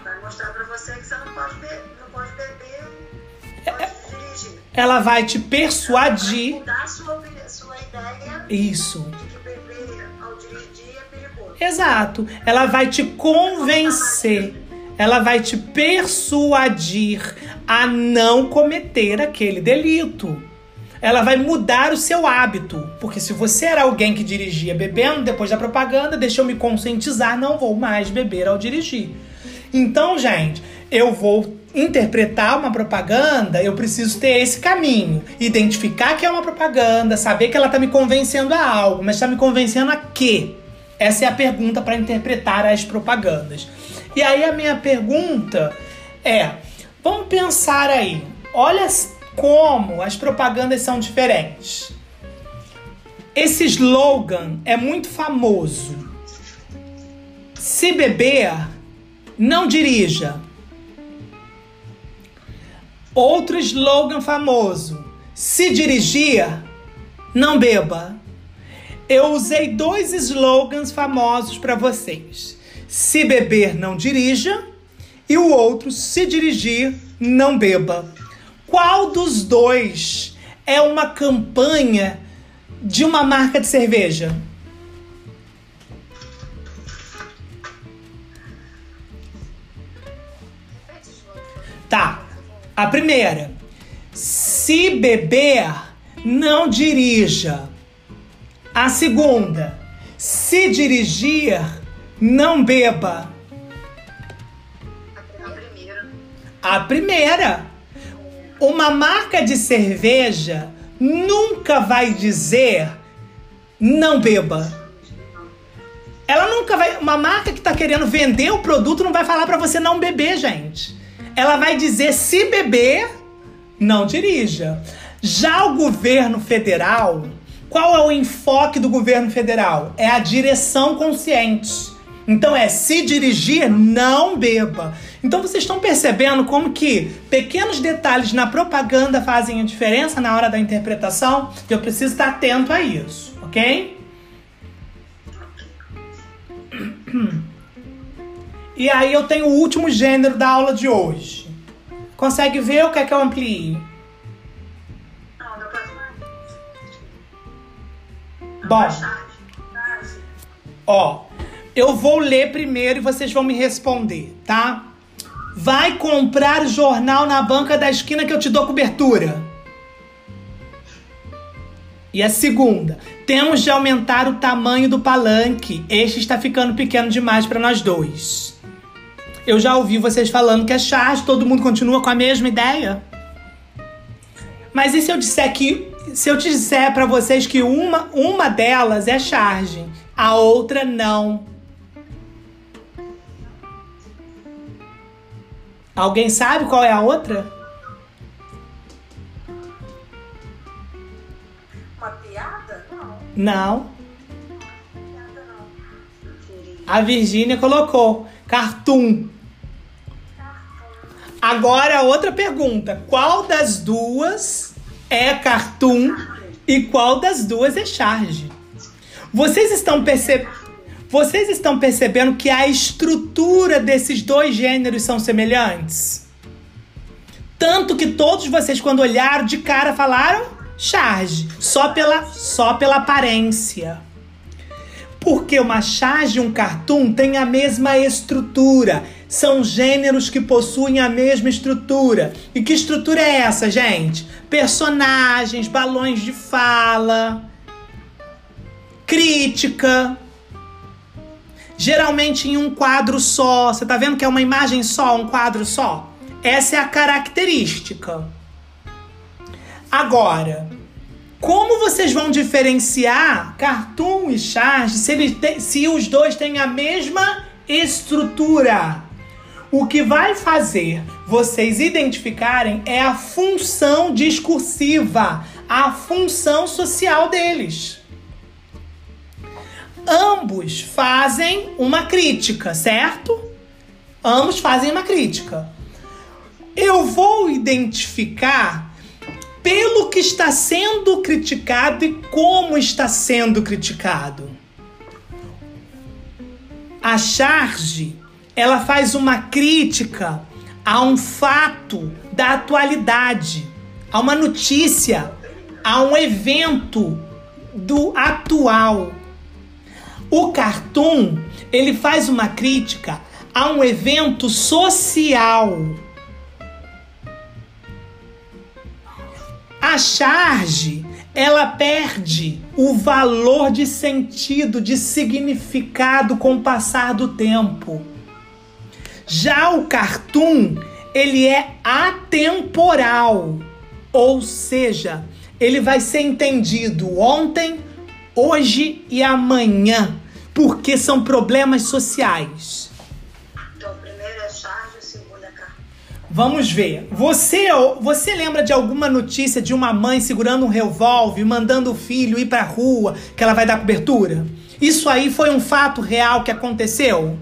Vai mostrar pra você que você não pode, não pode beber, não pode dirigir.
Ela vai te persuadir.
Vai mudar sua, sua ideia
Isso.
de que beber ao dirigir é perigoso.
Exato. Ela vai te convencer. Ela vai te persuadir a não cometer aquele delito. Ela vai mudar o seu hábito. Porque se você era alguém que dirigia bebendo, depois da propaganda, deixa eu me conscientizar, não vou mais beber ao dirigir. Então, gente, eu vou interpretar uma propaganda, eu preciso ter esse caminho. Identificar que é uma propaganda, saber que ela tá me convencendo a algo, mas tá me convencendo a quê? Essa é a pergunta para interpretar as propagandas. E aí a minha pergunta é: vamos pensar aí, olha como as propagandas são diferentes. Esse slogan é muito famoso. Se beber, não dirija. Outro slogan famoso: se dirigir, não beba. Eu usei dois slogans famosos para vocês. Se beber, não dirija. E o outro, se dirigir, não beba. Qual dos dois é uma campanha de uma marca de cerveja? Tá. A primeira. Se beber, não dirija. A segunda. Se dirigir, não beba.
A primeira.
Uma marca de cerveja nunca vai dizer não beba. Ela nunca vai. Uma marca que tá querendo vender o produto não vai falar pra você não beber, gente. Ela vai dizer se beber, não dirija. Já o governo federal, qual é o enfoque do governo federal? É a direção consciente. Então é se dirigir, não beba. Então vocês estão percebendo como que pequenos detalhes na propaganda fazem a diferença na hora da interpretação? Eu preciso estar atento a isso, ok? E aí eu tenho o último gênero da aula de hoje. Consegue ver quer que eu amplie?
Não, depois vai.
Bom.
Mais tarde. Tarde.
Ó, eu vou ler primeiro e vocês vão me responder, tá? Vai comprar jornal na banca da esquina que eu te dou cobertura. E a segunda, temos de aumentar o tamanho do palanque. Este está ficando pequeno demais para nós dois. Eu já ouvi vocês falando que é charge, todo mundo continua com a mesma ideia? Mas e se eu disser que se eu te disser para vocês que uma, uma delas é charge, a outra não? Alguém sabe qual é a outra?
Uma piada? Não,
Não.
piada não.
A Virgínia colocou cartoon. Agora outra pergunta: qual das duas é cartoon e qual das duas é charge? Vocês estão percebendo? Vocês estão percebendo que a estrutura desses dois gêneros são semelhantes? Tanto que todos vocês, quando olharam de cara, falaram charge, só pela, só pela aparência. Porque uma charge e um cartoon têm a mesma estrutura. São gêneros que possuem a mesma estrutura. E que estrutura é essa, gente? Personagens, balões de fala, crítica. Geralmente em um quadro só. Você tá vendo que é uma imagem só, um quadro só? Essa é a característica. Agora, como vocês vão diferenciar cartoon e charge se, eles se os dois têm a mesma estrutura? O que vai fazer vocês identificarem é a função discursiva, a função social deles. Ambos fazem uma crítica, certo? Ambos fazem uma crítica. Eu vou identificar pelo que está sendo criticado e como está sendo criticado. A charge, ela faz uma crítica a um fato da atualidade, a uma notícia, a um evento do atual. O cartoon, ele faz uma crítica a um evento social. A charge, ela perde o valor de sentido, de significado com o passar do tempo. Já o cartoon, ele é atemporal, ou seja, ele vai ser entendido ontem, hoje e amanhã, porque são problemas sociais.
Então, primeiro é charge, segundo é cartão.
Vamos ver. Você, você lembra de alguma notícia de uma mãe segurando um revólver, mandando o filho ir pra rua, que ela vai dar cobertura? Isso aí foi um fato real que aconteceu?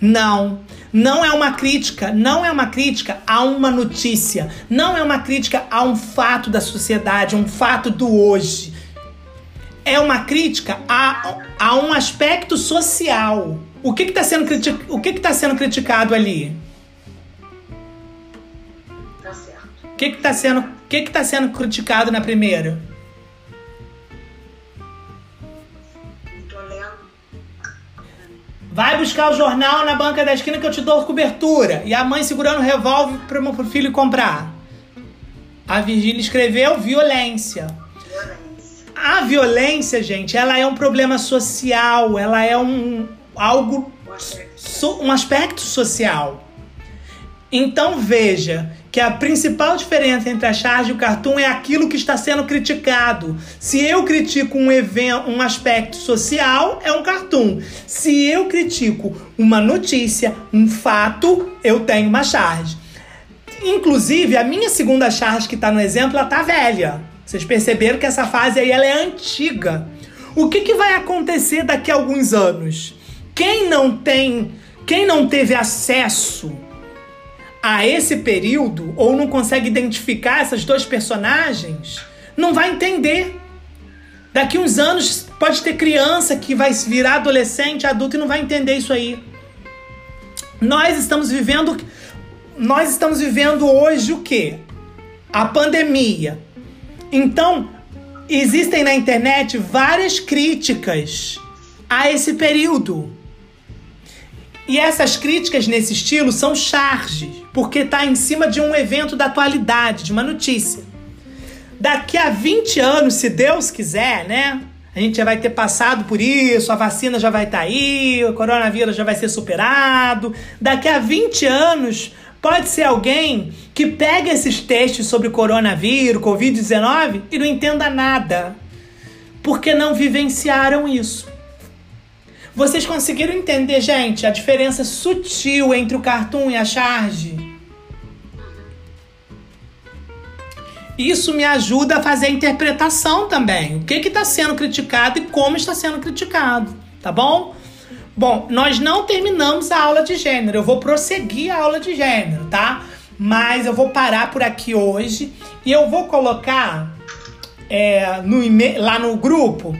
Não. Não é uma crítica, não é uma crítica a uma notícia, não é uma crítica a um fato da sociedade, um fato do hoje. É uma crítica a, a um aspecto social. O que está sendo, criti o que que tá sendo criticado ali?
Tá certo.
O que está sendo, o que que tá sendo criticado na primeira? Vai buscar o jornal na banca da esquina que eu te dou cobertura. E a mãe segurando o revólver para o filho comprar. A Virgínia escreveu violência. A violência, gente, ela é um problema social, ela é um algo
Um aspecto.
so- aspecto social. Então veja que a principal diferença entre a charge e o cartoon é aquilo que está sendo criticado. Se eu critico um evento, um aspecto social, é um cartoon. Se eu critico uma notícia, um fato, eu tenho uma charge. Inclusive, a minha segunda charge que tá no exemplo, ela tá velha. Vocês perceberam que essa fase aí ela é antiga. O que, que vai acontecer daqui a alguns anos? quem não tem, quem não teve acesso a esse período ou não consegue identificar essas dois personagens, não vai entender. Daqui uns anos pode ter criança que vai virar adolescente, adulto e não vai entender isso aí. Nós estamos vivendo nós estamos vivendo hoje o quê? A pandemia. Então, existem na internet várias críticas a esse período. E essas críticas nesse estilo são charges, porque está em cima de um evento da atualidade, de uma notícia. Daqui a 20 anos, se Deus quiser, né? A gente já vai ter passado por isso, a vacina já vai estar tá aí, o coronavírus já vai ser superado. Daqui a 20 anos, pode ser alguém que pega esses textos sobre coronavírus, Covid-19 e não entenda nada, porque não vivenciaram isso. Vocês conseguiram entender, gente, a diferença sutil entre o cartoon e a charge? Isso me ajuda a fazer a interpretação também. O que está sendo criticado e como está sendo criticado, tá bom? Bom, nós não terminamos a aula de gênero. Eu vou prosseguir a aula de gênero, tá? Mas eu vou parar por aqui hoje e eu vou colocar é, no lá no grupo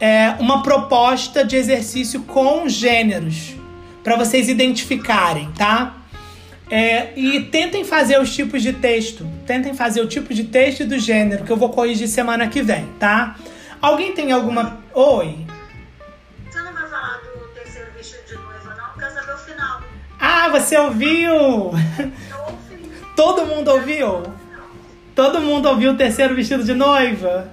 é, uma proposta de exercício com gêneros para vocês identificarem, tá? É, e tentem fazer os tipos de texto. Tentem fazer o tipo de texto e do gênero que eu vou corrigir semana que vem, tá? Alguém tem alguma. Oi? Ah, você ouviu? Todo mundo ouviu? Todo mundo ouviu o terceiro vestido de noiva?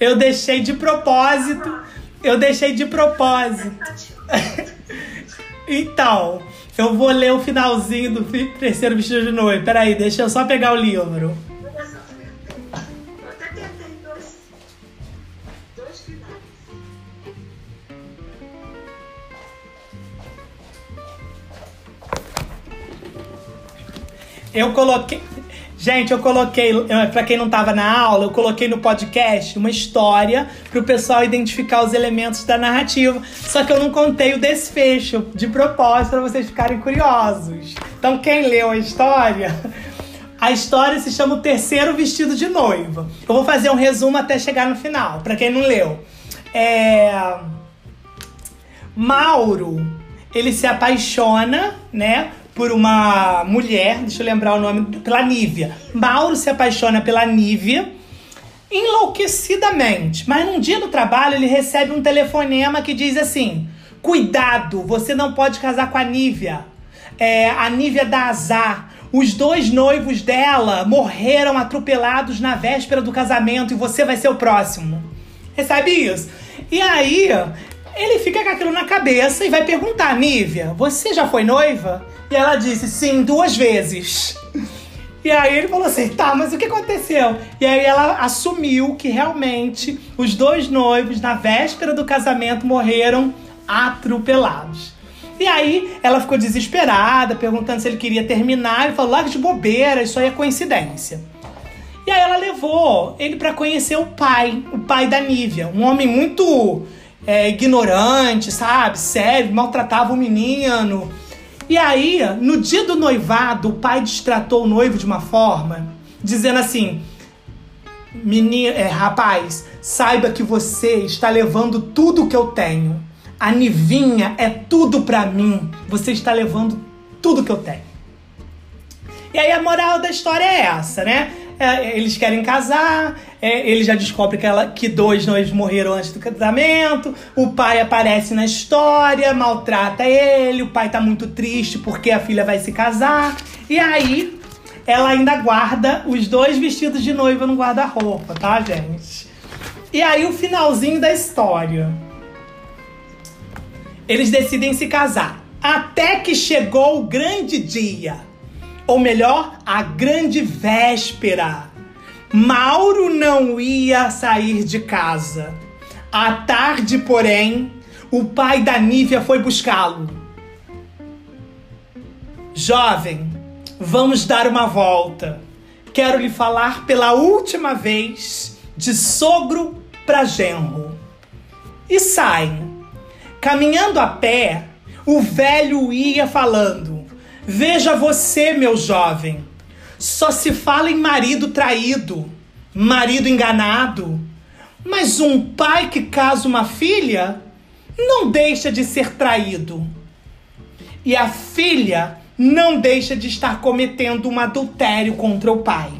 Eu
deixei de propósito. Eu deixei de propósito. Então, eu vou ler o finalzinho do terceiro vestido de noiva. Peraí, deixa eu só pegar o livro.
Eu
coloquei. Gente, eu coloquei, eu- pra quem não tava na aula, eu coloquei no podcast uma história pro pessoal identificar os elementos da narrativa. Só que eu não contei o desfecho de propósito pra vocês ficarem curiosos. Então, quem leu a história, a história se chama O Terceiro Vestido de Noiva. Eu vou fazer um resumo até chegar no final, pra quem não leu. É. Mauro, ele se apaixona, né, por uma mulher, deixa eu lembrar o nome, pela Nívia. Mauro se apaixona pela Nívia enlouquecidamente, mas num dia do trabalho ele recebe um telefonema que diz assim: Cuidado, você não pode casar com a Nívia. É, a Nívia dá azar. Os dois noivos dela morreram atropelados na véspera do casamento e você vai ser o próximo. Recebe isso? E aí, ele fica com aquilo na cabeça e vai perguntar, Nívia, você já foi noiva? E ela disse, sim, duas vezes. E aí ele falou assim, tá, mas o que aconteceu? E aí ela assumiu que realmente os dois noivos, na véspera do casamento, morreram atropelados. E aí ela ficou desesperada, perguntando se ele queria terminar. Ele falou, larga de bobeira, isso aí é coincidência. E aí ela levou ele pra conhecer o pai, o pai da Nívia. Um homem muito é, ignorante, sabe? Sério, maltratava o menino. E aí, no dia do noivado, o pai destratou o noivo de uma forma, dizendo assim: Menino, é, rapaz, saiba que você está levando tudo que eu tenho. A Nivinha é tudo pra mim. Você está levando tudo que eu tenho. E aí a moral da história é essa, né? É, eles querem casar, é, ele já descobre que, ela, que dois noivos morreram antes do casamento, o pai aparece na história, maltrata ele, o pai tá muito triste porque a filha vai se casar, e aí ela ainda guarda os dois vestidos de noiva no guarda-roupa, tá, gente? E aí o finalzinho da história. Eles decidem se casar. Até que chegou o grande dia ou melhor, a grande véspera. Mauro não ia sair de casa. À tarde, porém, o pai da Nívia foi buscá-lo. Jovem, vamos dar uma volta. Quero lhe falar pela última vez de sogro para genro. e saem. Caminhando a pé, o velho ia falando: Veja você, meu jovem, só se fala em marido traído, marido enganado. Mas um pai que casa uma filha não deixa de ser traído. E a filha não deixa de estar cometendo um adultério contra o pai.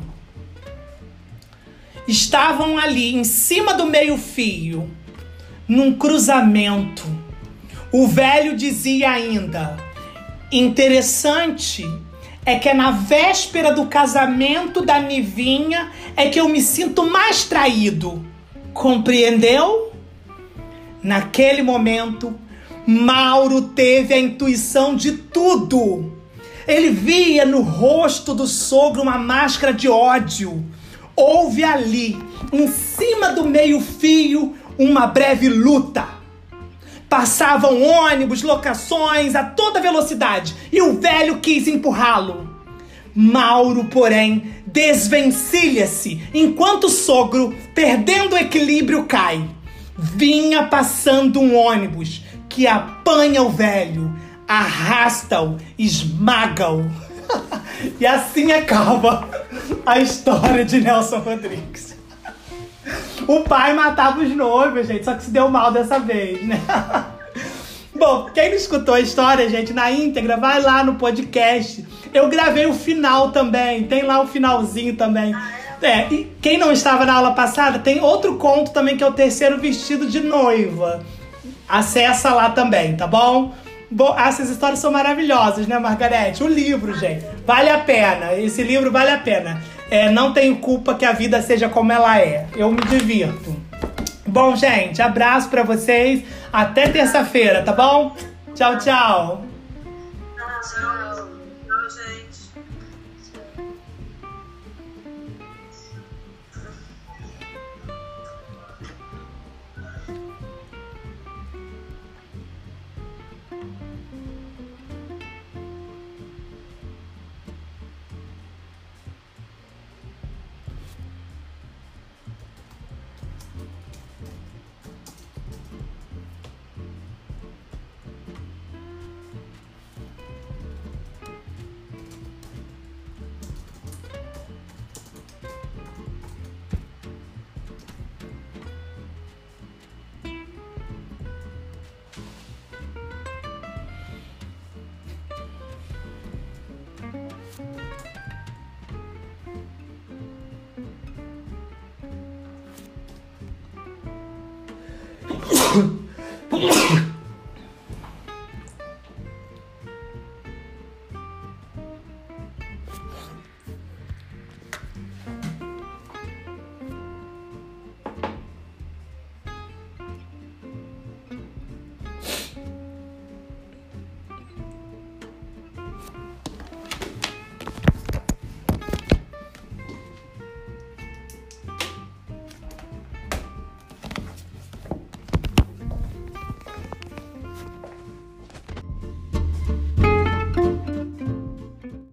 Estavam ali em cima do meio-fio, num cruzamento. O velho dizia ainda: interessante é que é na véspera do casamento da Nivinha é que eu me sinto mais traído. Compreendeu? Naquele momento, Mauro teve a intuição de tudo. Ele via no rosto do sogro uma máscara de ódio. Houve ali, em cima do meio-fio, uma breve luta. Passavam ônibus, locações a toda velocidade e o velho quis empurrá-lo. Mauro, porém, desvencilha-se enquanto o sogro, perdendo o equilíbrio, cai. Vinha passando um ônibus que apanha o velho, arrasta-o, esmaga-o. e assim acaba a história de Nelson Rodrigues. O pai matava os noivos, gente, só que se deu mal dessa vez, né? Bom, quem não escutou a história, gente, na íntegra, vai lá no podcast. Eu gravei o final também, tem lá o finalzinho também. É, e quem não estava na aula passada, tem outro conto também que é o terceiro vestido de noiva. Acessa lá também, tá bom? Bom, essas histórias são maravilhosas, né, Margarete? O livro, gente, vale a pena. Esse livro vale a pena. É, não tenho culpa que a vida seja como ela é. Eu me divirto. Bom, gente, abraço para vocês. Até terça-feira, tá bom? Tchau, tchau.